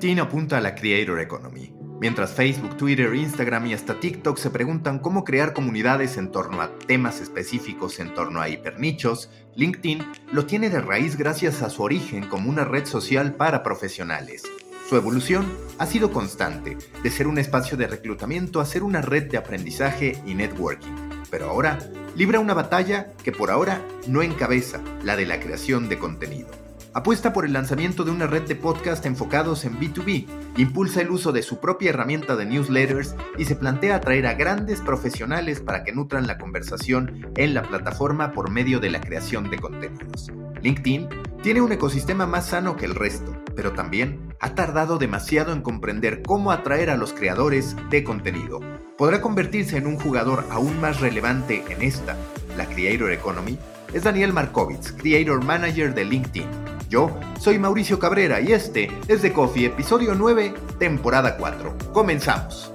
LinkedIn apunta a la Creator Economy, mientras Facebook, Twitter, Instagram y hasta TikTok se preguntan cómo crear comunidades en torno a temas específicos en torno a hipernichos, LinkedIn lo tiene de raíz gracias a su origen como una red social para profesionales. Su evolución ha sido constante, de ser un espacio de reclutamiento a ser una red de aprendizaje y networking, pero ahora libra una batalla que por ahora no encabeza, la de la creación de contenido. Apuesta por el lanzamiento de una red de podcast enfocados en B2B, impulsa el uso de su propia herramienta de newsletters y se plantea atraer a grandes profesionales para que nutran la conversación en la plataforma por medio de la creación de contenidos. LinkedIn tiene un ecosistema más sano que el resto, pero también ha tardado demasiado en comprender cómo atraer a los creadores de contenido. ¿Podrá convertirse en un jugador aún más relevante en esta, la Creator Economy? Es Daniel Markovits, Creator Manager de LinkedIn yo soy Mauricio Cabrera y este es The Coffee, episodio 9, temporada 4. Comenzamos.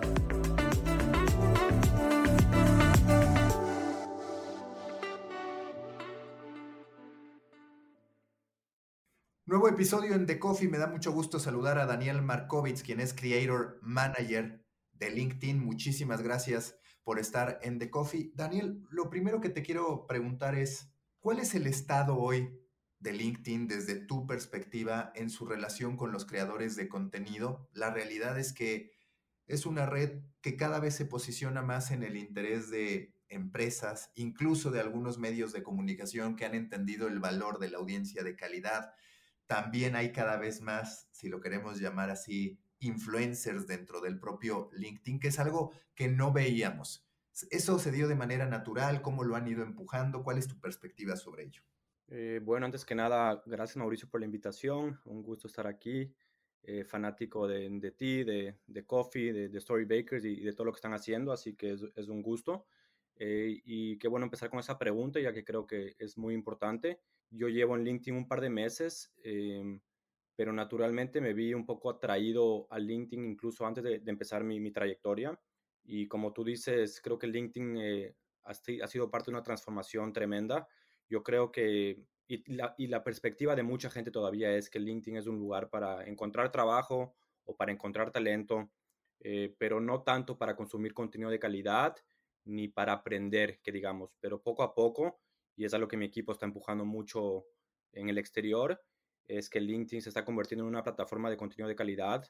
Nuevo episodio en The Coffee. Me da mucho gusto saludar a Daniel Markovits, quien es Creator Manager de LinkedIn. Muchísimas gracias por estar en The Coffee. Daniel, lo primero que te quiero preguntar es, ¿cuál es el estado hoy de LinkedIn desde tu perspectiva en su relación con los creadores de contenido. La realidad es que es una red que cada vez se posiciona más en el interés de empresas, incluso de algunos medios de comunicación que han entendido el valor de la audiencia de calidad. También hay cada vez más, si lo queremos llamar así, influencers dentro del propio LinkedIn, que es algo que no veíamos. ¿Eso se dio de manera natural? ¿Cómo lo han ido empujando? ¿Cuál es tu perspectiva sobre ello? Eh, bueno, antes que nada, gracias Mauricio por la invitación. Un gusto estar aquí. Eh, fanático de, de, ti, de, de Coffee, de, de Story Bakers y, de todo lo que están haciendo, así que es, un gusto. Eh, y qué bueno empezar con esa pregunta, ya que creo que es muy importante. Yo llevo en LinkedIn un par de meses, em, pero naturalmente me vi un poco atraído al LinkedIn incluso antes de, empezar mi, mi, trayectoria. Y como tú dices, creo que LinkedIn ha, ha sido parte de una transformación tremenda yo creo que, y la, perspectiva de mucha gente todavía es que LinkedIn es un lugar para encontrar trabajo o para encontrar talento, eh, pero no tanto para consumir contenido de calidad ni para aprender, que digamos, pero poco a poco, y es algo que mi equipo está empujando mucho en el exterior, es que LinkedIn se está convirtiendo en una plataforma de contenido de calidad,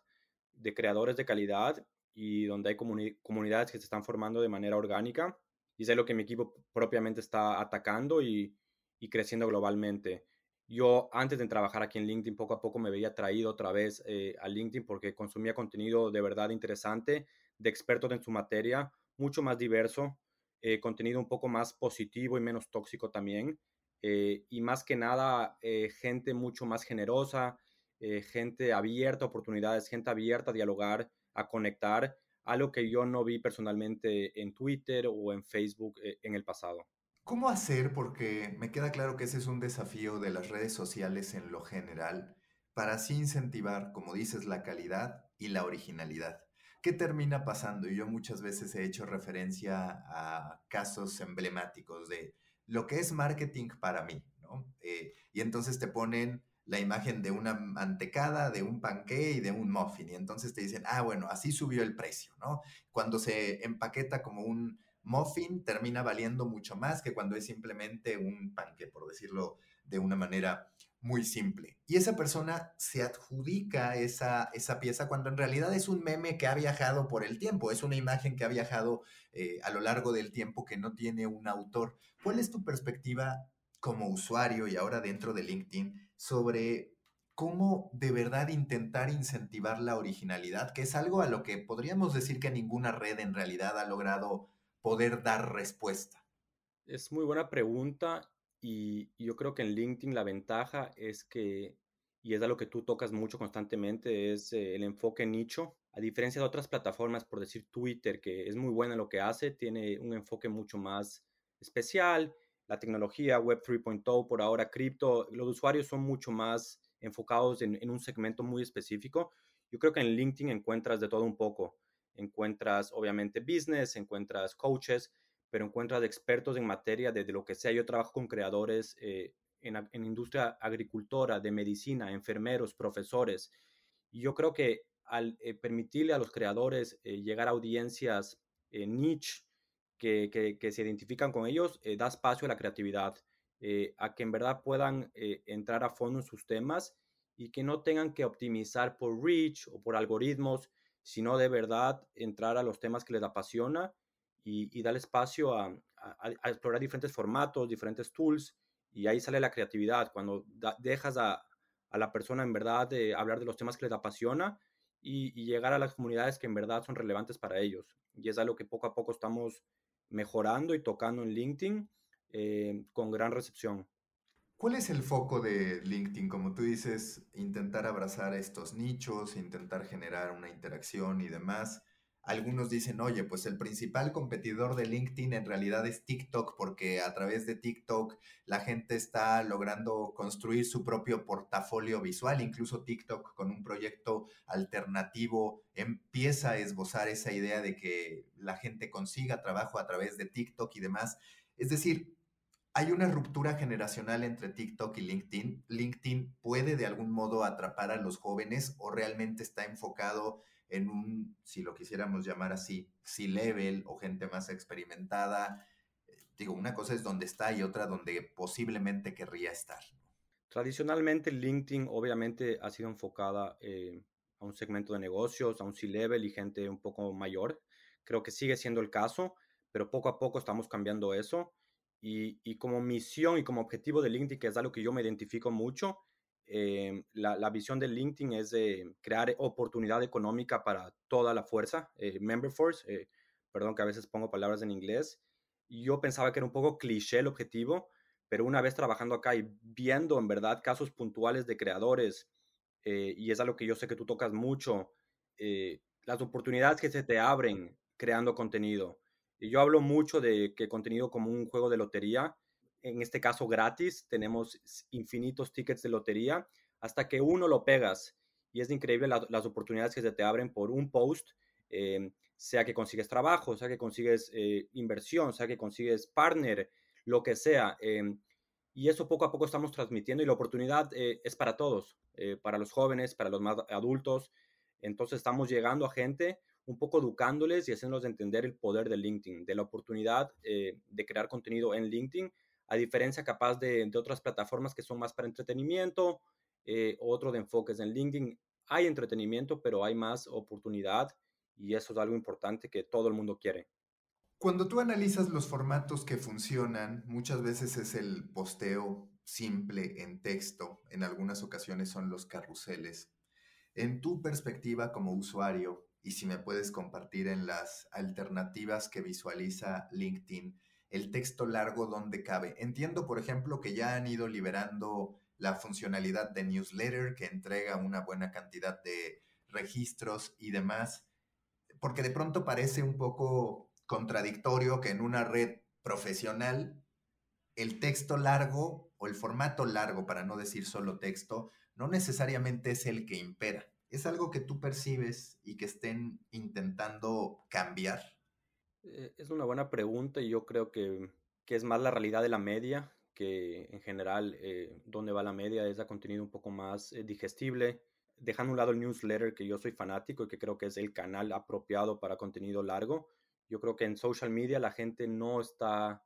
de creadores de calidad y donde hay comunidades que se están formando de manera orgánica. Y es lo que mi equipo propiamente está atacando y, y creciendo globalmente. Yo antes de trabajar aquí en LinkedIn, poco a poco me veía traído otra vez eh, a LinkedIn porque consumía contenido de verdad interesante, de expertos en su materia, mucho más diverso, eh, contenido un poco más positivo y menos tóxico también. Eh, y más que nada, gente mucho más generosa, gente abierta a oportunidades, gente abierta a dialogar, a conectar, algo que yo no vi personalmente en Twitter o en Facebook en el pasado. ¿Cómo hacer? Porque me queda claro que ese es un desafío de las redes sociales en lo general, para así incentivar, como dices, la calidad y la originalidad. ¿Qué termina pasando? Y yo muchas veces he hecho referencia a casos emblemáticos de lo que es marketing para mí, ¿no? Eh, y entonces te ponen la imagen de una mantecada, de un panqué y de un muffin. Y entonces te dicen, ah, bueno, así subió el precio, ¿no? Cuando se empaqueta como un muffin termina valiendo mucho más que cuando es simplemente un panque, por decirlo de una manera muy simple. Y esa persona se adjudica esa, esa pieza cuando en realidad es un meme que ha viajado por el tiempo, es una imagen que ha viajado eh, a lo largo del tiempo que no tiene un autor. ¿Cuál es tu perspectiva como usuario y ahora dentro de LinkedIn sobre cómo de verdad intentar incentivar la originalidad, que es algo a lo que podríamos decir que ninguna red en realidad ha logrado poder dar respuesta? Es muy buena pregunta y yo creo que en LinkedIn la ventaja es que y es algo que tú tocas mucho constantemente, es eh, el enfoque nicho. A diferencia de otras plataformas, por decir Twitter, que es muy buena en lo que hace, tiene un enfoque mucho más especial. La tecnología, Web 3.0, por ahora cripto, los usuarios son mucho más enfocados en, en un segmento muy específico. Yo creo que en LinkedIn encuentras de todo un poco. Encuentras, obviamente, business, encuentras coaches, pero encuentras expertos en materia de, lo que sea. Yo trabajo con creadores eh, en, industria agricultora, de medicina, enfermeros, profesores. Y yo creo que al eh, permitirle a los creadores eh, llegar a audiencias niche que, que, se identifican con ellos, da espacio a la creatividad, a que en verdad puedan entrar a fondo en sus temas y que no tengan que optimizar por reach o por algoritmos, sino de verdad entrar a los temas que les apasiona y, y dar espacio a, explorar diferentes formatos, diferentes tools y ahí sale la creatividad, cuando dejas a, la persona en verdad de hablar de los temas que les apasiona y, llegar a las comunidades que en verdad son relevantes para ellos. Y es algo que poco a poco estamos mejorando y tocando en LinkedIn eh, con gran recepción. ¿Cuál es el foco de LinkedIn? Como tú dices, intentar abrazar estos nichos, intentar generar una interacción y demás. Algunos dicen, oye, pues el principal competidor de LinkedIn en realidad es TikTok, porque a través de TikTok la gente está logrando construir su propio portafolio visual. Incluso TikTok con un proyecto alternativo empieza a esbozar esa idea de que la gente consiga trabajo a través de TikTok y demás. Es decir, hay una ruptura generacional entre TikTok y LinkedIn. LinkedIn puede de algún modo atrapar a los jóvenes o realmente está enfocado en un, si lo quisiéramos llamar así, C-level o gente más experimentada. Digo, una cosa es donde está y otra donde posiblemente querría estar. Tradicionalmente LinkedIn obviamente ha sido enfocada eh, a un segmento de negocios, a un C-level y gente un poco mayor. Creo que sigue siendo el caso, pero poco a poco estamos cambiando eso. Y, y como misión y como objetivo de LinkedIn, que es algo que yo me identifico mucho, eh, la, visión de LinkedIn es de crear oportunidad económica para toda la fuerza, eh, Member Force, eh, perdón que a veces pongo palabras en inglés. Yo pensaba que era un poco cliché el objetivo, pero una vez trabajando acá y viendo en verdad casos puntuales de creadores, y es algo que yo sé que tú tocas mucho, las oportunidades que se te abren creando contenido. Y yo hablo mucho de que contenido como un juego de lotería, en este caso gratis, tenemos infinitos tickets de lotería, hasta que uno lo pegas. Y es increíble las oportunidades que se te abren por un post, em, sea que consigues trabajo, sea que consigues eh, inversión, sea que consigues partner, lo que sea. Em, y eso poco a poco estamos transmitiendo y la oportunidad eh, es para todos, eh, para los jóvenes, para los más adultos. Entonces estamos llegando a gente un poco educándoles y haciéndoles entender el poder de LinkedIn, de la oportunidad de crear contenido en LinkedIn a diferencia capaz de, otras plataformas que son más para entretenimiento, eh, otro de enfoques en LinkedIn. Hay entretenimiento, pero hay más oportunidad y eso es algo importante que todo el mundo quiere. Cuando tú analizas los formatos que funcionan, muchas veces es el posteo simple en texto, en algunas ocasiones son los carruseles. En tu perspectiva como usuario, y si me puedes compartir en las alternativas que visualiza LinkedIn, el texto largo donde cabe. Entiendo, por ejemplo, que ya han ido liberando la funcionalidad de newsletter que entrega una buena cantidad de registros y demás, porque de pronto parece un poco contradictorio que en una red profesional el texto largo o el formato largo, para no decir solo texto, no necesariamente es el que impera. ¿Es algo que tú percibes y que estén intentando cambiar? Eh, es una buena pregunta y yo creo que, es más la realidad de la media, que en general eh, donde va la media es a contenido un poco más eh, digestible, dejando a un lado el newsletter que yo soy fanático y que creo que es el canal apropiado para contenido largo. Yo creo que en social media la gente no está,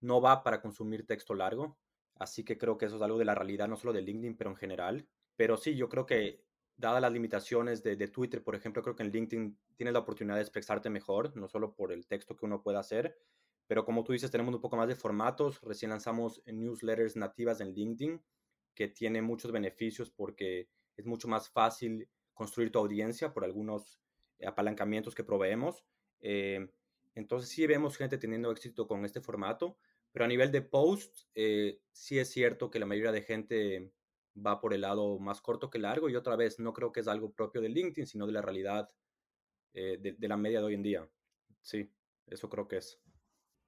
no va para consumir texto largo, así que creo que eso es algo de la realidad, no solo de LinkedIn, pero en general. Pero sí, yo creo que dadas las limitaciones de, Twitter, por ejemplo, creo que en LinkedIn tienes la oportunidad de expresarte mejor, no solo por el texto que uno puede hacer, pero como tú dices, tenemos un poco más de formatos. Recién lanzamos newsletters nativas en LinkedIn, que tiene muchos beneficios porque es mucho más fácil construir tu audiencia por algunos apalancamientos que proveemos. Eh, entonces sí vemos gente teniendo éxito con este formato, pero a nivel de post, eh, sí es cierto que la mayoría de gente va por el lado más corto que largo y otra vez no creo que es algo propio de LinkedIn, sino de la realidad eh, de, la media de hoy en día. Sí, eso creo que es.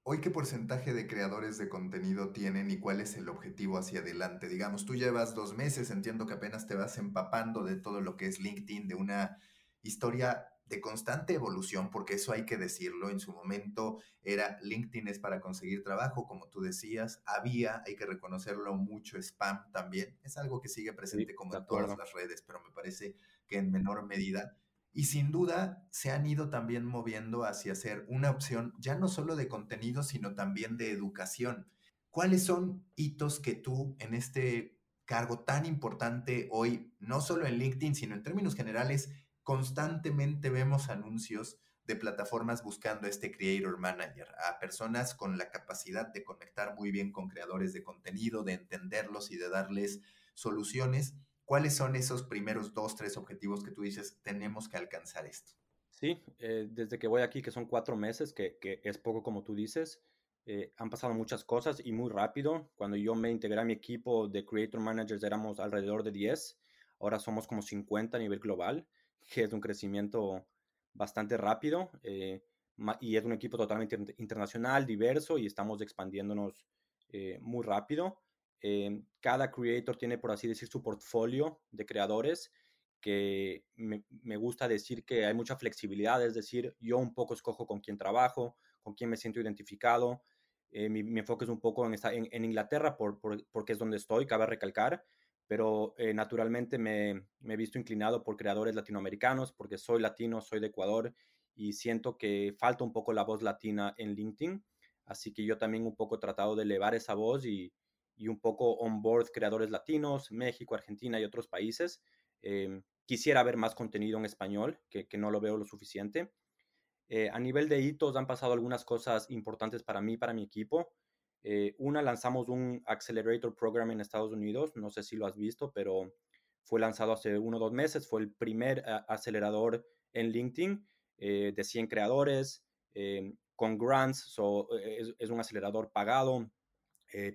¿Hoy qué porcentaje de creadores de contenido tienen y cuál es el objetivo hacia adelante? Digamos, tú llevas dos meses, entiendo que apenas te vas empapando de todo lo que es LinkedIn, de una historia de constante evolución, porque eso hay que decirlo, en su momento era LinkedIn es para conseguir trabajo, como tú decías, había, hay que reconocerlo, mucho spam también, es algo que sigue presente como en todas las redes, pero me parece que en menor medida. Y sin duda se han ido también moviendo hacia ser una opción ya no solo de contenido, sino también de educación. ¿Cuáles son hitos que tú en este cargo tan importante hoy, no solo en LinkedIn, sino en términos generales, constantemente vemos anuncios de plataformas buscando este Creator Manager, a personas con la capacidad de conectar muy bien con creadores de contenido, de entenderlos y de darles soluciones. ¿Cuáles son esos primeros dos, tres objetivos que tú dices, tenemos que alcanzar esto? Sí, eh, desde que voy aquí, que son cuatro meses, que, es poco como tú dices, eh, han pasado muchas cosas y muy rápido. Cuando yo me integré a mi equipo de Creator Managers éramos alrededor de 10, ahora somos como 50 a nivel global que es un crecimiento bastante rápido eh, y es un equipo totalmente internacional, diverso y estamos expandiéndonos eh, muy rápido. Eh, cada creator tiene, por así decir, su portfolio de creadores que me, gusta decir que hay mucha flexibilidad, es decir, yo un poco escojo con quién trabajo, con quién me siento identificado. Mi, mi, enfoque es un poco en, en, en Inglaterra por, porque es donde estoy, cabe recalcar, pero eh, naturalmente me, he visto inclinado por creadores latinoamericanos porque soy latino, soy de Ecuador y siento que falta un poco la voz latina en LinkedIn. Así que yo también un poco he tratado de elevar esa voz y, un poco on board creadores latinos, México, Argentina y otros países. Eh, quisiera ver más contenido en español, que, no lo veo lo suficiente. Eh, a nivel de hitos han pasado algunas cosas importantes para mí, para mi equipo. Eh, una, lanzamos un Accelerator Program en Estados Unidos, no sé si lo has visto, pero fue lanzado hace uno o dos meses, fue el primer acelerador en LinkedIn eh, de 100 creadores, eh, con grants, es, un acelerador pagado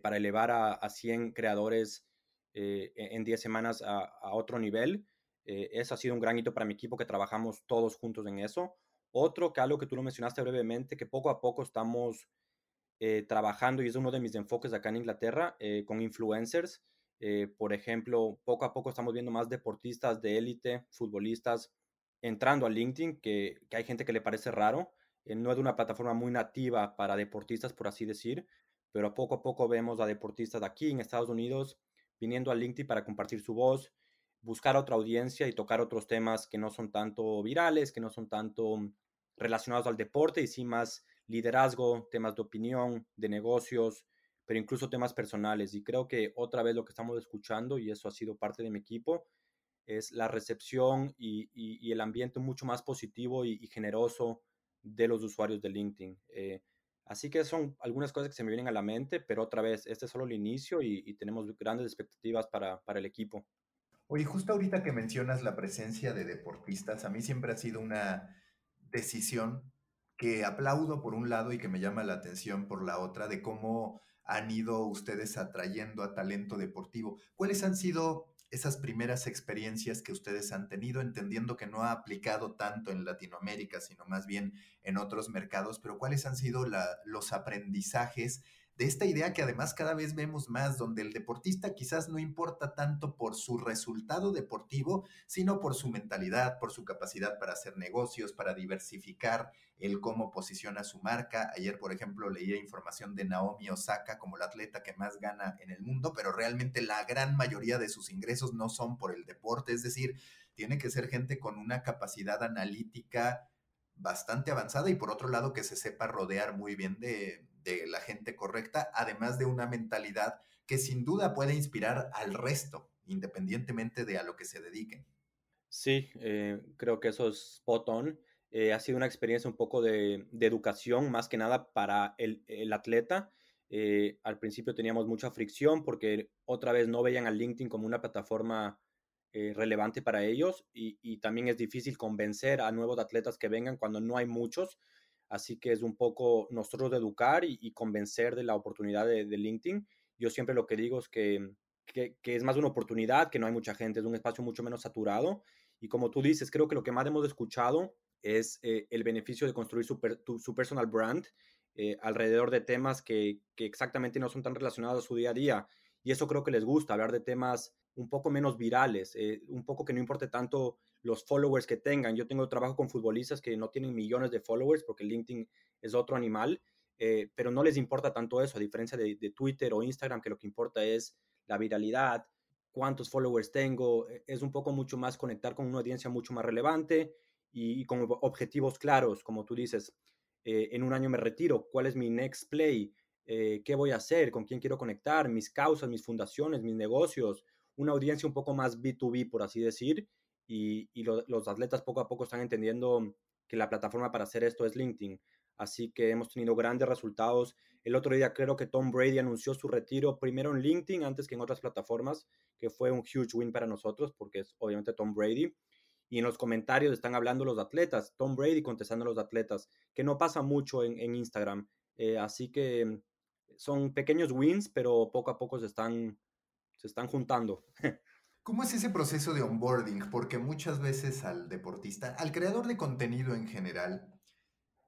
para elevar a, 100 creadores en 10 semanas a, a otro nivel. eso ha sido un gran hito para mi equipo que trabajamos todos juntos en eso. Otro que algo que tú lo mencionaste brevemente, que poco a poco estamos eh, trabajando, y es uno de mis enfoques acá en Inglaterra, eh, con influencers. Eh, por ejemplo, poco a poco estamos viendo más deportistas de élite, futbolistas, entrando a LinkedIn, que, que, hay gente que le parece raro. no es una plataforma muy nativa para deportistas, por así decir, pero poco a poco vemos a deportistas de aquí en Estados Unidos viniendo a LinkedIn para compartir su voz, buscar otra audiencia y tocar otros temas que no son tanto virales, que no son tanto relacionados al deporte y sí más liderazgo, temas de opinión, de negocios, pero incluso temas personales. Y creo que otra vez lo que estamos escuchando, y eso ha sido parte de mi equipo, es la recepción y, el ambiente mucho más positivo y, generoso de los usuarios de LinkedIn. Eh, así que son algunas cosas que se me vienen a la mente, pero otra vez, este es solo el inicio y, tenemos grandes expectativas para, para el equipo. Oye, justo ahorita que mencionas la presencia de deportistas, a mí siempre ha sido una decisión que aplaudo por un lado y que me llama la atención por la otra, de cómo han ido ustedes atrayendo a talento deportivo. ¿Cuáles han sido esas primeras experiencias que ustedes han tenido, entendiendo que no ha aplicado tanto en Latinoamérica, sino más bien en otros mercados, pero cuáles han sido los aprendizajes de esta idea que además cada vez vemos más, donde el deportista quizás no importa tanto por su resultado deportivo, sino por su mentalidad, por su capacidad para hacer negocios, para diversificar el cómo posiciona su marca. Ayer, por ejemplo, leía información de Naomi Osaka como la atleta que más gana en el mundo, pero realmente la gran mayoría de sus ingresos no son por el deporte, es decir, tiene que ser gente con una capacidad analítica bastante avanzada y por otro lado que se sepa rodear muy bien de, de la gente correcta, además de una mentalidad que sin duda puede inspirar al resto, independientemente de a lo que se dediquen. Sí, eh, creo que eso es spot on. Eh, ha sido una experiencia un poco de, educación, más que nada para el, atleta. Eh, al principio teníamos mucha fricción porque otra vez no veían al LinkedIn como una plataforma relevante para ellos y, también es difícil convencer a nuevos atletas que vengan cuando no hay muchos. Así que es un poco nosotros de educar y, convencer de la oportunidad de, LinkedIn. Yo siempre lo que digo es que es más una oportunidad, que no hay mucha gente, es un espacio mucho menos saturado. Y como tú dices, creo que lo que más hemos escuchado es eh, el beneficio de construir su, personal brand eh, alrededor de temas que, que, exactamente no son tan relacionados a su día a día. Y eso creo que les gusta, hablar de temas un poco menos virales, eh, un poco que no importe tanto los followers que tengan. Yo tengo trabajo con futbolistas que no tienen millones de followers porque LinkedIn es otro animal, pero no les importa tanto eso, a diferencia de, de Twitter o Instagram, que lo que importa es la viralidad, cuántos followers tengo, e, es un poco mucho más conectar con una audiencia mucho más relevante y, con objetivos claros, como tú dices, eh, en un año me retiro, cuál es mi next play, eh, qué voy a hacer, con quién quiero conectar, mis causas, mis fundaciones, mis negocios, una audiencia un poco más B2B, por así decir, y, los atletas poco a poco están entendiendo que la plataforma para hacer esto es LinkedIn. Así que hemos tenido grandes resultados. El otro día creo que Tom Brady anunció su retiro primero en LinkedIn antes que en otras plataformas, que fue un huge win para nosotros porque es obviamente Tom Brady. Y en los comentarios están hablando los atletas, Tom Brady contestando a los atletas, que no pasa mucho en, Instagram. Eh, así que son pequeños wins, pero poco a poco se están, se están juntando. ¿Cómo es ese proceso de onboarding? Porque muchas veces al deportista, al creador de contenido en general,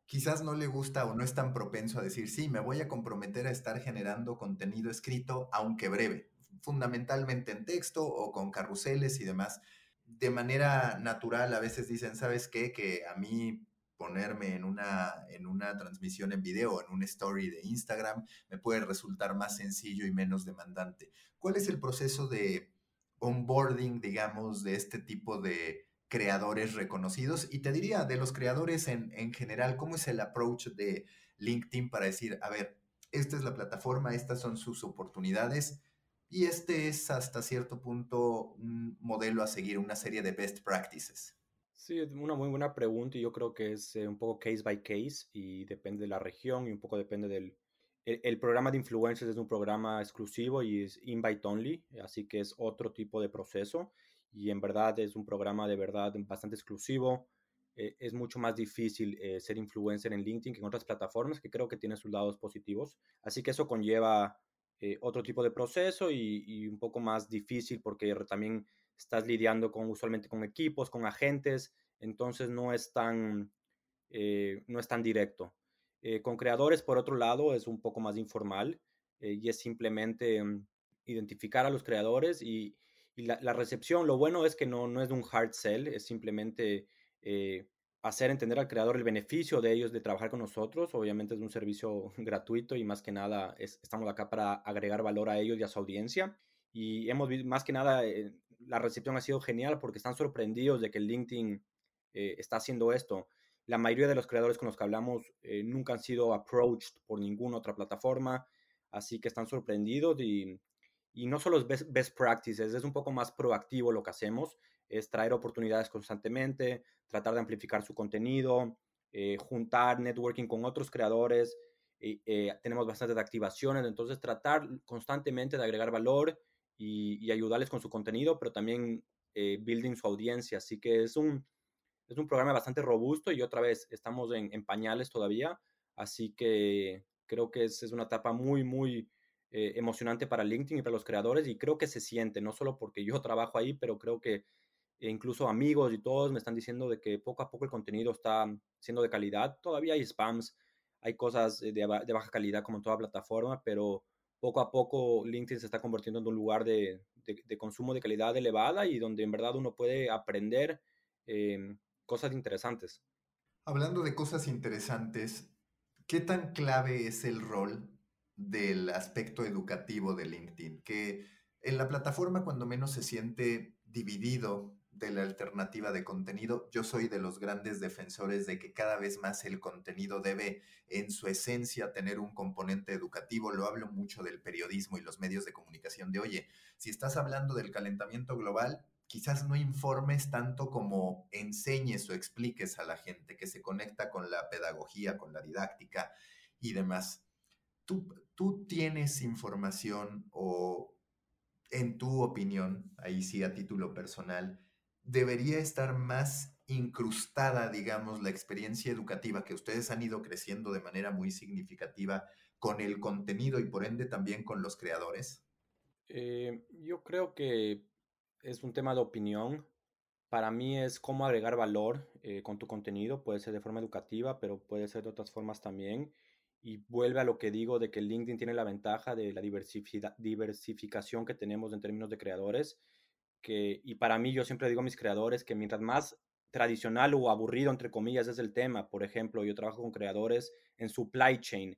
quizás no le gusta o no es tan propenso a decir, sí, me voy a comprometer a estar generando contenido escrito, aunque breve, fundamentalmente en texto o con carruseles y demás. De manera natural a veces dicen, ¿sabes qué? Que a mí ponerme en una, en una transmisión en video, en un story de Instagram, me puede resultar más sencillo y menos demandante. ¿Cuál es el proceso de onboarding, digamos, de este tipo de creadores reconocidos. Y te diría, de los creadores en, general, ¿cómo es el approach de LinkedIn para decir, a ver, esta es la plataforma, estas son sus oportunidades y este es hasta cierto punto un modelo a seguir, una serie de best practices? Sí, una muy buena pregunta y yo creo que es eh, un poco case by case y depende de la región y un poco depende del... El, programa de influencers es un programa exclusivo y es invite only, así que es otro tipo de proceso y en verdad es un programa de verdad bastante exclusivo. Eh, es mucho más difícil eh, ser influencer en LinkedIn que en otras plataformas que creo que tienen sus lados positivos. Así que eso conlleva eh, otro tipo de proceso y, un poco más difícil porque también estás lidiando con usualmente con equipos, con agentes, entonces no es tan, no es tan directo. Con creadores, por otro lado, es un poco más informal y es simplemente mm, identificar a los creadores y, la, recepción, lo bueno es que no, no es un hard sell, es simplemente eh, hacer entender al creador el beneficio de ellos de trabajar con nosotros. Obviamente es un servicio gratuito y más que nada estamos acá para agregar valor a ellos y a su audiencia. Y hemos visto, más que nada, eh, la recepción ha sido genial porque están sorprendidos de que LinkedIn eh, está haciendo esto. La mayoría de los creadores con los que hablamos nunca han sido approached por ninguna otra plataforma, así que están sorprendidos y y no solo es best, practices, es un poco más proactivo lo que hacemos, es traer oportunidades constantemente, tratar de amplificar su contenido, eh, juntar networking con otros creadores, eh, tenemos bastantes activaciones, entonces tratar constantemente de agregar valor y, ayudarles con su contenido, pero también eh, building su audiencia. Así que es un, es un programa bastante robusto y otra vez estamos en, en pañales todavía, así que creo que es, es una etapa muy, muy eh, emocionante para LinkedIn y para los creadores y creo que se siente, no solo porque yo trabajo ahí, pero creo que incluso amigos y todos me están diciendo de que poco a poco el contenido está siendo de calidad. Todavía hay spams, hay cosas de, baja calidad como en toda plataforma, pero poco a poco LinkedIn se está convirtiendo en un lugar de, consumo de calidad elevada y donde en verdad uno puede aprender em, cosas interesantes. Hablando de cosas interesantes, ¿qué tan clave es el rol del aspecto educativo de LinkedIn, que en la plataforma cuando menos se siente dividido de la alternativa de contenido. Yo soy de los grandes defensores de que cada vez más el contenido debe en su esencia tener un componente educativo. Lo hablo mucho del periodismo y los medios de comunicación de, oye, si estás hablando del calentamiento global, quizás no informes tanto como enseñes o expliques a la gente que se conecta con la pedagogía, con la didáctica y demás. Tú, tú tienes información o en tu opinión, ahí sí a título personal, debería estar más incrustada, digamos, la experiencia educativa que ustedes han ido creciendo de manera muy significativa con el contenido y por ende también con los creadores? Eh, yo creo que es un tema de opinión. Para mí es cómo agregar valor eh, con tu contenido. Puede ser de forma educativa, pero puede ser de otras formas también. Y vuelve a lo que digo de que LinkedIn tiene la ventaja de la diversificación que tenemos en términos de creadores. Que, y para mí, yo siempre digo a mis creadores que mientras más tradicional o aburrido, entre comillas, es el tema, por ejemplo, yo trabajo con creadores en supply chain,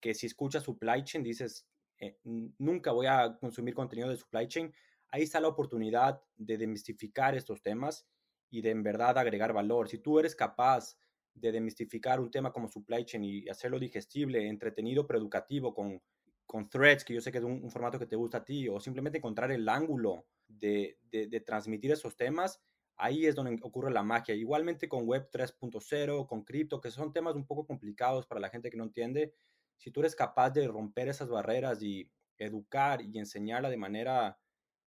que si escuchas supply chain dices, eh, nunca voy a consumir contenido de supply chain, ahí está la oportunidad de demistificar estos temas y de en verdad agregar valor. Si tú eres capaz de demistificar un tema como supply chain y hacerlo digestible, entretenido, pero educativo, con, con threads, que yo sé que es un, formato que te gusta a ti, o simplemente encontrar el ángulo de, de transmitir esos temas, ahí es donde ocurre la magia. Igualmente con Web 3.0, con cripto, que son temas un poco complicados para la gente que no entiende, si tú eres capaz de romper esas barreras y educar y enseñarla de manera,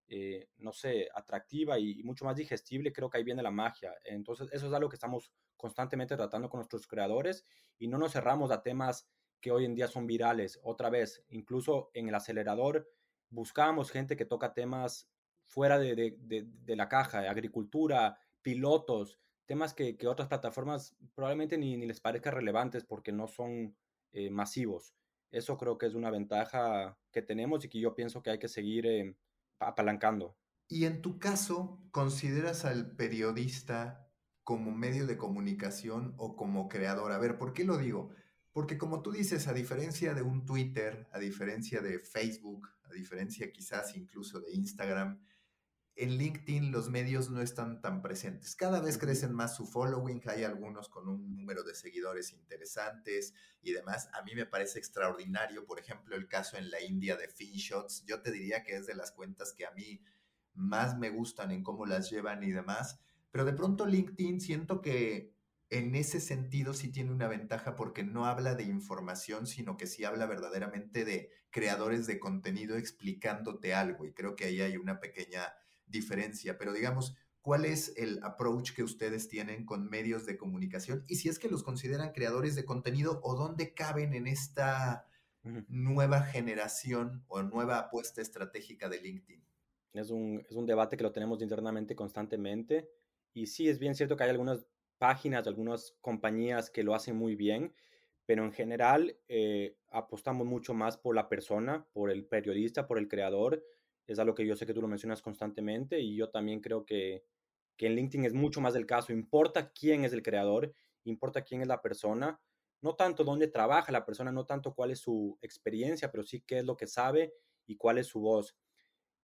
eh, no sé, atractiva y, mucho más digestible, creo que ahí viene la magia. Entonces, eso es algo que estamos constantemente tratando con nuestros creadores y no nos cerramos a temas que hoy en día son virales. Otra vez, incluso en el acelerador, buscamos gente que toca temas fuera de, la caja, agricultura, pilotos, temas que, otras plataformas probablemente ni, ni les parezca relevantes porque no son eh, masivos. Eso creo que es una ventaja que tenemos y que yo pienso que hay que seguir eh, apalancando. Y en tu caso, ¿consideras al periodista como medio de comunicación o como creador? A ver, ¿por qué lo digo? Porque como tú dices, a diferencia de un Twitter, a diferencia de Facebook, a diferencia quizás incluso de Instagram, en LinkedIn los medios no están tan presentes. Cada vez crecen más su following, hay algunos con un número de seguidores interesantes y demás. A mí me parece extraordinario, por ejemplo, el caso en la India de FinShots. Yo te diría que es de las cuentas que a mí más me gustan en cómo las llevan y demás. Pero de pronto LinkedIn siento que en ese sentido sí tiene una ventaja porque no habla de información, sino que sí habla verdaderamente de creadores de contenido explicándote algo. Y creo que ahí hay una pequeña diferencia, pero digamos, ¿cuál es el approach que ustedes tienen con medios de comunicación? Y si es que los consideran creadores de contenido o dónde caben en esta nueva generación o nueva apuesta estratégica de LinkedIn. Es un, es un debate que lo tenemos internamente constantemente. Y sí, es bien cierto que hay algunas páginas, algunas compañías que lo hacen muy bien, pero en general eh, apostamos mucho más por la persona, por el periodista, por el creador, es algo que yo sé que tú lo mencionas constantemente y yo también creo que, que en LinkedIn es mucho más del caso. Importa quién es el creador, importa quién es la persona, no tanto dónde trabaja la persona, no tanto cuál es su experiencia, pero sí qué es lo que sabe y cuál es su voz.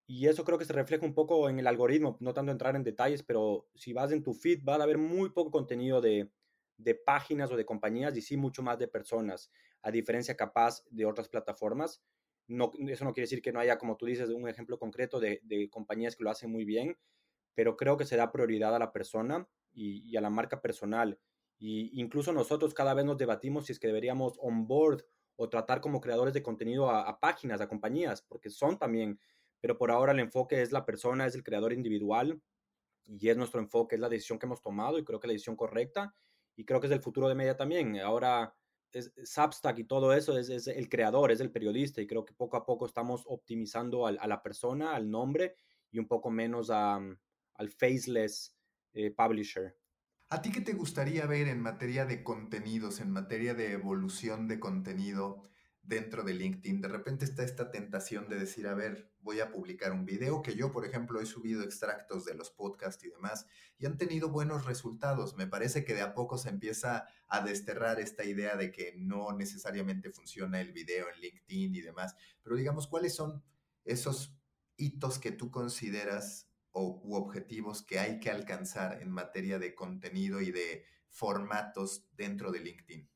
Y eso creo que se refleja un poco en el algoritmo, no tanto entrar en detalles, pero si vas en tu feed, va a haber muy poco contenido de, de páginas o de compañías y sí mucho más de personas, a diferencia capaz de otras plataformas eso no quiere decir que no haya, como tú dices, un ejemplo concreto de, compañías que lo hacen muy bien, pero creo que se da prioridad a la persona y, a la marca personal. Y incluso nosotros cada vez nos debatimos si es que deberíamos onboard o tratar como creadores de contenido a, páginas, a compañías, porque son también, pero por ahora el enfoque es la persona, es el creador individual y es nuestro enfoque, es la decisión que hemos tomado y creo que la decisión correcta y creo que es el futuro de media también. Ahora es, Substack y todo eso es, el creador, es el periodista y creo que poco a poco estamos optimizando a la persona, al nombre y un poco menos mm, al faceless eh, publisher. ¿A ti qué te gustaría ver en materia de contenidos, en materia de evolución de contenido? Dentro de LinkedIn. De repente está esta tentación de decir, a ver, voy a publicar un video que yo, por ejemplo, he subido extractos de los podcasts y demás y han tenido buenos resultados. Me parece que de a poco se empieza a desterrar esta idea de que no necesariamente funciona el video en LinkedIn y demás. Pero digamos, ¿cuáles son esos hitos que tú consideras o u objetivos que hay que alcanzar en materia de contenido y de formatos dentro de LinkedIn?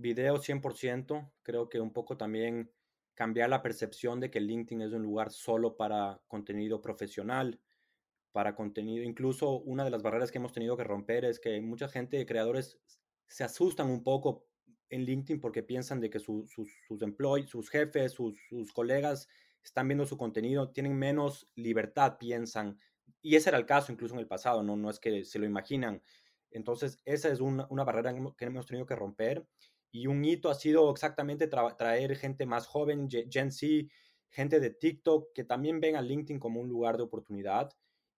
Video 100%, creo que un poco también cambiar la percepción de que LinkedIn es un lugar solo para contenido profesional, para contenido, incluso una de las barreras que hemos tenido que romper es que mucha gente, creadores, se asustan un poco en LinkedIn porque piensan de que sus, sus employees, sus jefes, sus, sus, colegas están viendo su contenido, tienen menos libertad, piensan. Y ese era el caso incluso en el pasado, no, no es que se lo imaginan. Entonces, esa es una, una barrera que hemos tenido que romper y un hito ha sido exactamente traer gente más joven, Gen Z, gente de TikTok que también ven a LinkedIn como un lugar de oportunidad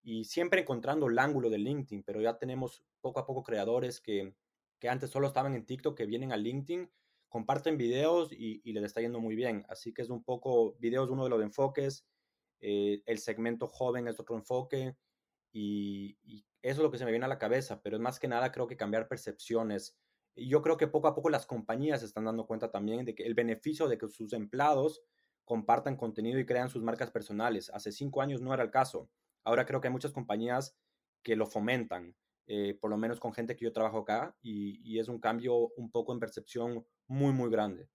y siempre encontrando el ángulo de LinkedIn, pero ya tenemos poco a poco creadores que, que antes solo estaban en TikTok, que vienen a LinkedIn, comparten videos y, les está yendo muy bien. Así que es un poco, videos uno de los enfoques, eh, el segmento joven es otro enfoque y, eso es lo que se me viene a la cabeza, pero es más que nada creo que cambiar percepciones. Y yo creo que poco a poco las compañías se están dando cuenta también de que el beneficio de que sus empleados compartan contenido y crean sus marcas personales. Hace cinco años no era el caso. Ahora creo que hay muchas compañías que lo fomentan, eh, por lo menos con gente que yo trabajo acá, y, es un cambio un poco en percepción muy, muy grande.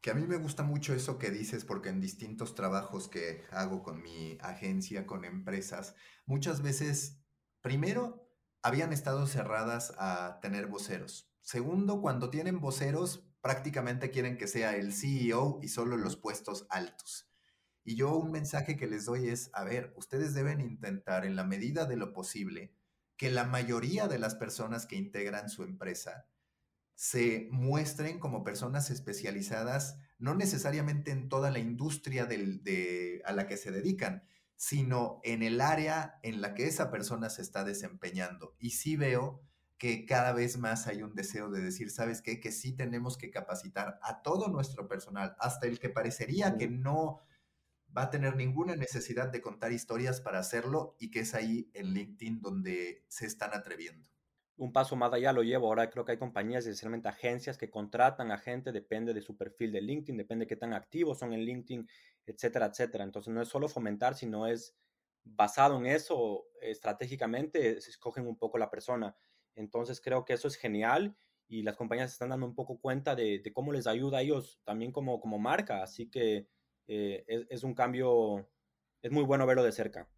Que a mí me gusta mucho eso que dices porque en distintos trabajos que hago con mi agencia, con empresas, muchas veces, primero, habían estado cerradas a tener voceros. Segundo, cuando tienen voceros, prácticamente quieren que sea el CEO y solo los puestos altos. Y yo un mensaje que les doy es, a ver, ustedes deben intentar en la medida de lo posible que la mayoría de las personas que integran su empresa se muestren como personas especializadas, no necesariamente en toda la industria a la que se dedican, sino en el área en la que esa persona se está desempeñando. Y sí veo que cada vez más hay un deseo de decir, ¿sabes qué? Que sí tenemos que capacitar a todo nuestro personal, hasta el que parecería que no va a tener ninguna necesidad de contar historias para hacerlo y que es ahí en LinkedIn donde se están atreviendo. Un paso más allá lo llevo. Ahora creo que hay compañías, especialmente agencias, que contratan a gente, depende de su perfil de LinkedIn, depende de qué tan activos son en LinkedIn, etcétera, etcétera. Entonces no es solo fomentar, sino es basado en eso, estratégicamente, se escogen un poco la persona. Entonces creo que eso es genial y las compañías están dando un poco cuenta de, cómo les ayuda a ellos también como, como marca. Así que eh, es, un cambio, es muy bueno verlo de cerca.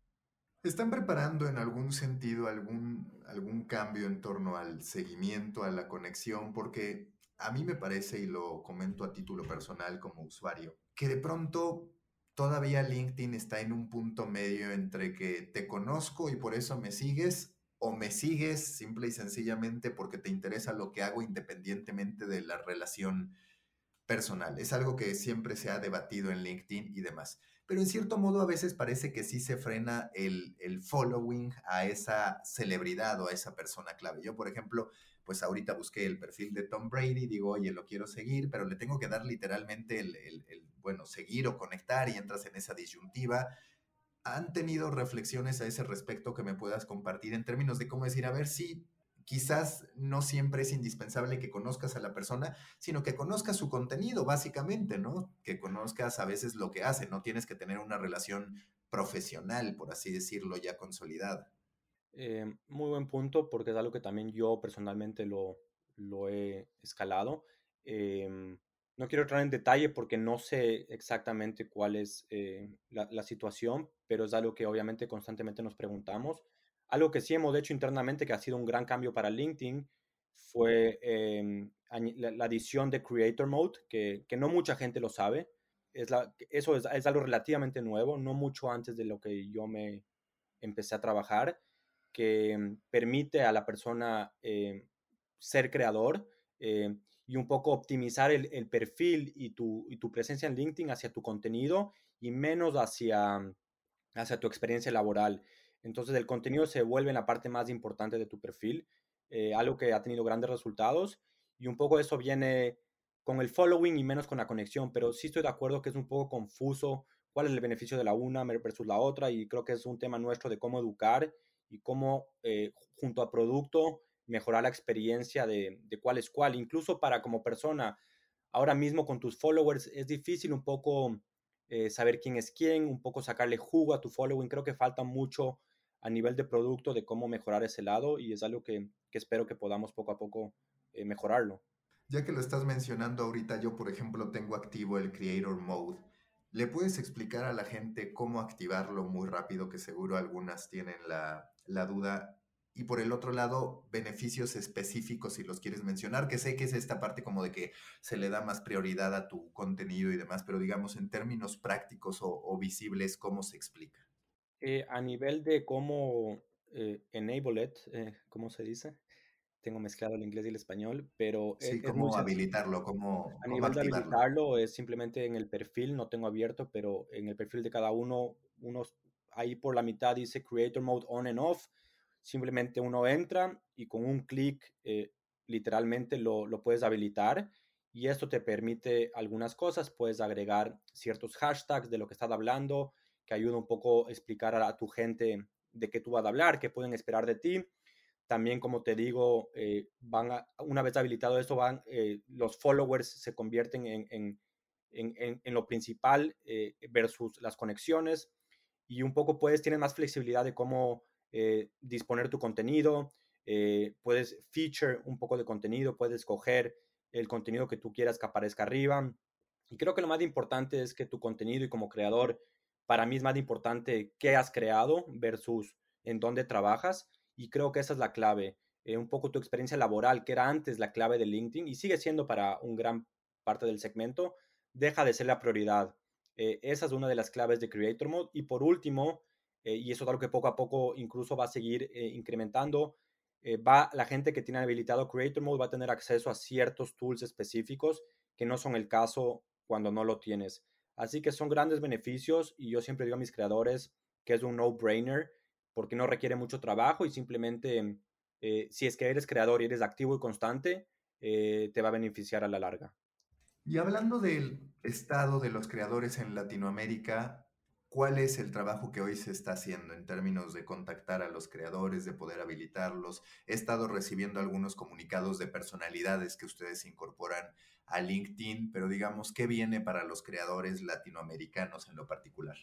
¿Están preparando en algún sentido algún, algún cambio en torno al seguimiento, a la conexión? Porque a mí me parece, y lo comento a título personal como usuario, que de pronto todavía LinkedIn está en un punto medio entre que te conozco y por eso me sigues, o me sigues simple y sencillamente porque te interesa lo que hago independientemente de la relación personal. Es algo que siempre se ha debatido en LinkedIn y demás. Pero en cierto modo a veces parece que sí se frena el, el following a esa celebridad o a esa persona clave. Yo, por ejemplo, pues ahorita busqué el perfil de Tom Brady, digo, oye, lo quiero seguir, pero le tengo que dar literalmente el, el, el, bueno, seguir o conectar y entras en esa disyuntiva. ¿Han tenido reflexiones a ese respecto que me puedas compartir en términos de cómo decir, a ver si quizás no siempre es indispensable que conozcas a la persona, sino que conozcas su contenido, básicamente, ¿no? Que conozcas a veces lo que hace, no tienes que tener una relación profesional, por así decirlo, ya consolidada. Eh, muy buen punto, porque es algo que también yo personalmente lo, lo he escalado. Em, no quiero entrar en detalle porque no sé exactamente cuál es eh, la, la, situación, pero es algo que obviamente constantemente nos preguntamos. Algo que sí hemos hecho internamente, que ha sido un gran cambio para LinkedIn, fue em, la, adición de Creator Mode, que, que, no mucha gente lo sabe. Es la, eso es, es, algo relativamente nuevo, no mucho antes de lo que yo me empecé a trabajar, que em, permite a la persona em, ser creador y un poco optimizar el, perfil y tu, y tu, presencia en LinkedIn hacia tu contenido y menos hacia, hacia tu experiencia laboral. Entonces el contenido se vuelve la parte más importante de tu perfil, eh, algo que ha tenido grandes resultados y un poco eso viene con el following y menos con la conexión, pero sí estoy de acuerdo que es un poco confuso cuál es el beneficio de la una versus la otra y creo que es un tema nuestro de cómo educar y cómo eh, junto a producto mejorar la experiencia de, de cuál es cuál, incluso para como persona. Ahora mismo con tus followers es difícil un poco eh, saber quién es quién, un poco sacarle jugo a tu following. Creo que falta mucho a nivel de producto de cómo mejorar ese lado y es algo que, espero que podamos poco a poco eh, mejorarlo. Ya que lo estás mencionando ahorita, yo por ejemplo tengo activo el Creator Mode. ¿Le puedes explicar a la gente cómo activarlo muy rápido, que seguro algunas tienen la, la duda? Y por el otro lado, beneficios específicos, si los quieres mencionar, que sé que es esta parte como de que se le da más prioridad a tu contenido y demás, pero digamos en términos prácticos o visibles, ¿cómo se explica? Eh, a nivel de cómo eh, enable it, eh, ¿cómo se dice? tengo mezclado el inglés y el español, pero... E, sí, ¿cómo habilitarlo? ¿Cómo, a nivel de habilitarlo es simplemente en el perfil, no tengo abierto, pero en el perfil de cada uno, unos, ahí por la mitad dice Creator Mode On and Off, simplemente uno entra y con un clic eh, literalmente lo, lo puedes habilitar y esto te permite algunas cosas, puedes agregar ciertos hashtags de lo que estás hablando, que ayuda un poco a explicar a, tu gente de qué tú vas a hablar, qué pueden esperar de ti. También, como te digo, eh, van una vez habilitado esto, van, eh, los followers se convierten en, en, en, en lo principal eh, versus las conexiones y un poco puedes, tienes más flexibilidad de cómo disponer tu contenido, puedes feature un poco de contenido, puedes escoger el contenido que tú quieras que aparezca arriba. Y creo que lo más importante es que tu contenido y como creador para mí es más importante qué has creado versus en dónde trabajas. Y creo que esa es la clave. Eh, un poco tu experiencia laboral, que era antes la clave de LinkedIn y sigue siendo para un gran parte del segmento, deja de ser la prioridad. Eh, esa es una de las claves de Creator Mode. Y por último, eh, y eso es algo que poco a poco incluso va a seguir incrementando, va la gente que tiene habilitado Creator Mode va a tener acceso a ciertos tools específicos que no son el caso cuando no lo tienes. Así que son grandes beneficios y yo siempre digo a mis creadores que es un no-brainer porque no requiere mucho trabajo y simplemente eh, si es que eres creador y eres activo y constante, eh, te va a beneficiar a la larga. Y hablando del estado de los creadores en Latinoamérica, ¿cuál es el trabajo que hoy se está haciendo en términos de contactar a los creadores, de poder habilitarlos? He estado recibiendo algunos comunicados de personalidades que ustedes incorporan a LinkedIn, pero digamos, ¿qué viene para los creadores latinoamericanos en lo particular?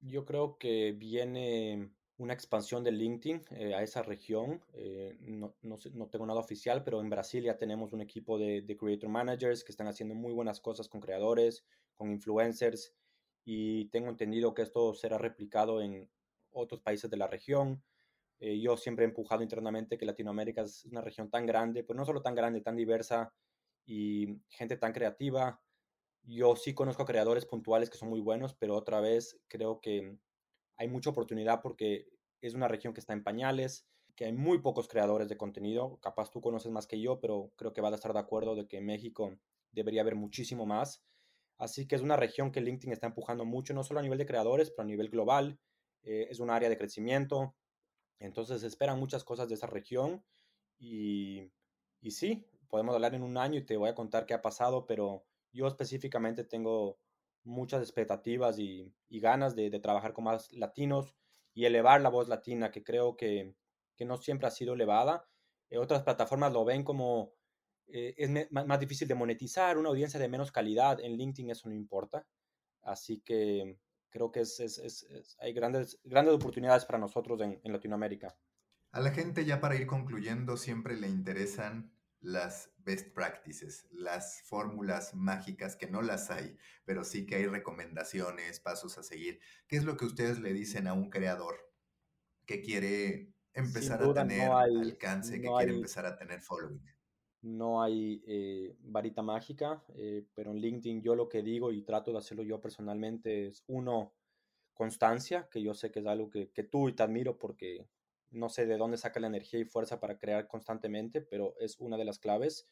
Yo creo que viene una expansión de LinkedIn eh, a esa región. Eh, no, no, no, tengo nada oficial, pero en Brasil ya tenemos un equipo de, de, Creator Managers que están haciendo muy buenas cosas con creadores, con influencers, y tengo entendido que esto será replicado en otros países de la región. Eh, yo siempre he empujado internamente que Latinoamérica es una región tan grande, pues no solo tan grande, tan diversa, y gente tan creativa. Yo sí conozco creadores puntuales que son muy buenos, pero otra vez creo que hay mucha oportunidad porque es una región que está en pañales, que hay muy pocos creadores de contenido. Capaz tú conoces más que yo, pero creo que vas a estar de acuerdo de que en México debería haber muchísimo más. Así que es una región que LinkedIn está empujando mucho, no solo a nivel de creadores, pero a nivel global. Eh, es un área de crecimiento. Entonces esperan muchas cosas de esa región. Y, y sí, podemos hablar en un año y te voy a contar qué ha pasado, pero yo específicamente tengo muchas expectativas y, ganas de, trabajar con más latinos y elevar la voz latina, que creo que, no siempre ha sido elevada. Eh, otras plataformas lo ven como eh, es más, difícil de monetizar, una audiencia de menos calidad. En LinkedIn eso no importa. Así que creo que es, hay grandes, grandes oportunidades para nosotros en Latinoamérica. A la gente ya para ir concluyendo siempre le interesan las best practices, las fórmulas mágicas que no las hay, pero sí que hay recomendaciones, pasos a seguir. ¿Qué es lo que ustedes le dicen a un creador que quiere empezar a tener alcance, que quiere empezar a tener following? No hay eh, varita mágica, eh, pero en LinkedIn yo lo que digo y trato de hacerlo yo personalmente es uno, constancia, que yo sé que es algo que, que tú y te admiro porque no sé de dónde saca la energía y fuerza para crear constantemente, pero es una de las claves.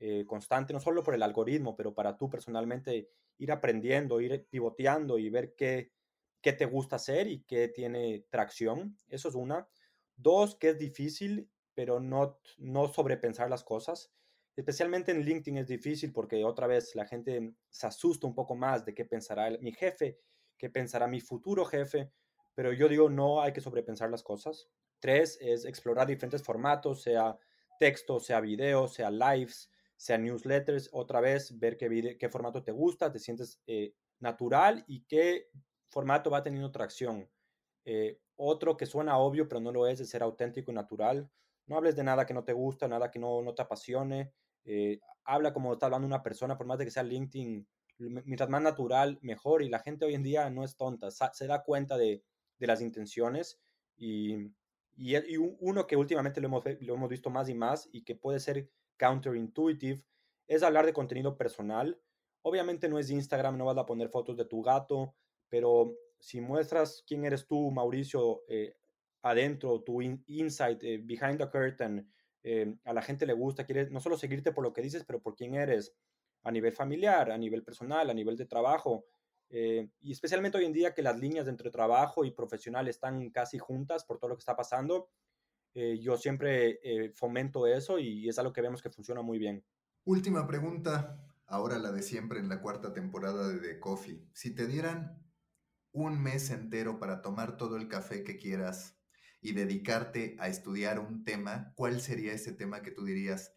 Eh, constante, no solo por el algoritmo, pero para tú personalmente ir aprendiendo, ir pivoteando y ver qué, qué te gusta hacer y qué tiene tracción. Eso es una. Dos, que es difícil, pero no, no sobrepensar las cosas. Especialmente en LinkedIn es difícil porque otra vez la gente se asusta un poco más de qué pensará mi jefe, qué pensará mi futuro jefe, pero yo digo no hay que sobrepensar las cosas. Tres es explorar diferentes formatos, sea texto, sea video, sea lives, sea newsletters. Otra vez, ver qué, qué formato te gusta, te sientes eh, natural y qué formato va teniendo tracción. Eh, otro que suena obvio, pero no lo es, es ser auténtico y natural. No hables de nada que no te gusta, nada que no, no te apasione. Eh, habla como está hablando una persona, por más de que sea LinkedIn, mientras más natural, mejor. Y la gente hoy en día no es tonta, se da cuenta de, de las intenciones y y, uno que últimamente lo hemos, lo hemos visto más y más y que puede ser counterintuitive es hablar de contenido personal. Obviamente no es Instagram, no vas a poner fotos de tu gato, pero si muestras quién eres tú, Mauricio, eh, adentro, tu insight, eh, behind the curtain, eh, a la gente le gusta, quiere no solo seguirte por lo que dices, pero por quién eres a nivel familiar, a nivel personal, a nivel de trabajo. Eh, y especialmente hoy en día que las líneas entre trabajo y profesional están casi juntas por todo lo que está pasando, eh, yo siempre fomento eso y es algo que vemos que funciona muy bien. Última pregunta, ahora la de siempre en la cuarta temporada de The Coffee. Si te dieran un mes entero para tomar todo el café que quieras y dedicarte a estudiar un tema, ¿cuál sería ese tema que tú dirías?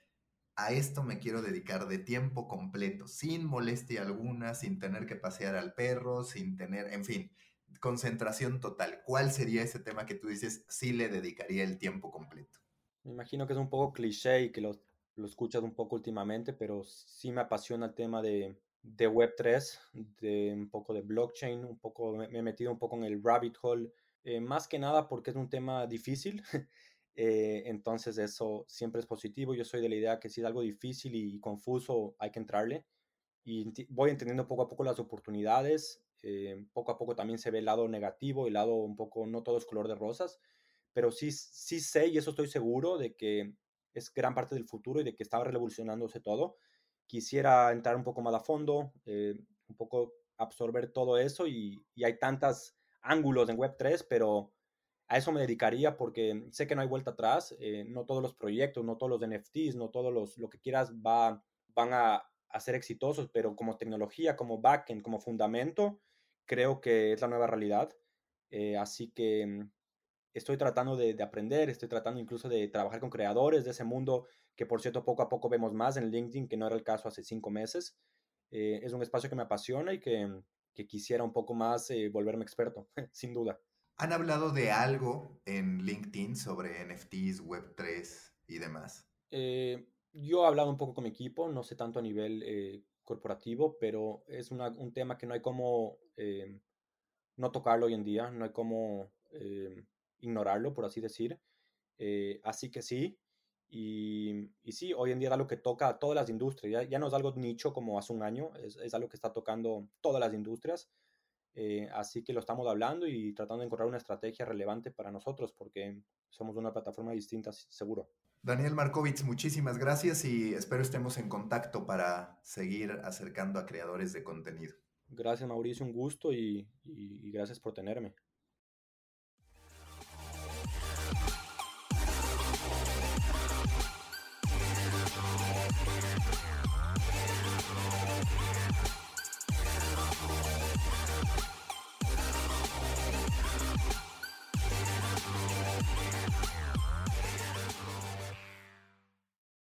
A esto me quiero dedicar de tiempo completo, sin molestia alguna, sin tener que pasear al perro, sin tener, en fin, concentración total. ¿Cuál sería ese tema que tú dices sí le dedicaría el tiempo completo? Me imagino que es un poco cliché y que lo, lo escuchas un poco últimamente, pero sí me apasiona el tema de, de Web3, de un poco de blockchain, un poco, me he metido un poco en el rabbit hole eh, más que nada porque es un tema difícil. Eh, entonces eso siempre es positivo. Yo soy de la idea que si es algo difícil y, confuso, hay que entrarle. Y voy entendiendo poco a poco las oportunidades. Eh, poco a poco también se ve el lado negativo, el lado un poco, no todo es color de rosas, pero sí, sí sé y eso estoy seguro de que es gran parte del futuro y de que estaba revolucionándose todo. Quisiera entrar un poco más a fondo, un poco absorber todo eso y, y hay tantas ángulos en Web3, pero a eso me dedicaría porque sé que no hay vuelta atrás, eh, no todos los proyectos, no todos los NFTs, no todos los, lo que quieras va, van a, ser exitosos, pero como tecnología, como backend, como fundamento, creo que es la nueva realidad. Eh, así que estoy tratando de, de, aprender, estoy tratando incluso de trabajar con creadores de ese mundo, que por cierto poco a poco vemos más en LinkedIn, que no era el caso hace cinco meses. Eh, es un espacio que me apasiona y que, que quisiera un poco más eh, volverme experto, sin duda. ¿Han hablado de algo en LinkedIn sobre NFTs, Web3 y demás? Eh, yo he hablado un poco con mi equipo, no sé tanto a nivel eh, corporativo, pero es un tema que no hay como no tocarlo hoy en día, no hay como ignorarlo, por así decir. así que sí, y, y, sí, hoy en día es algo que toca a todas las industrias, ya, no es algo nicho como hace un año, es, es algo que está tocando todas las industrias. Eh, así que lo estamos hablando y tratando de encontrar una estrategia relevante para nosotros porque somos una plataforma distinta, seguro. Daniel Markovits, muchísimas gracias y espero estemos en contacto para seguir acercando a creadores de contenido. Gracias Mauricio, un gusto y, y gracias por tenerme.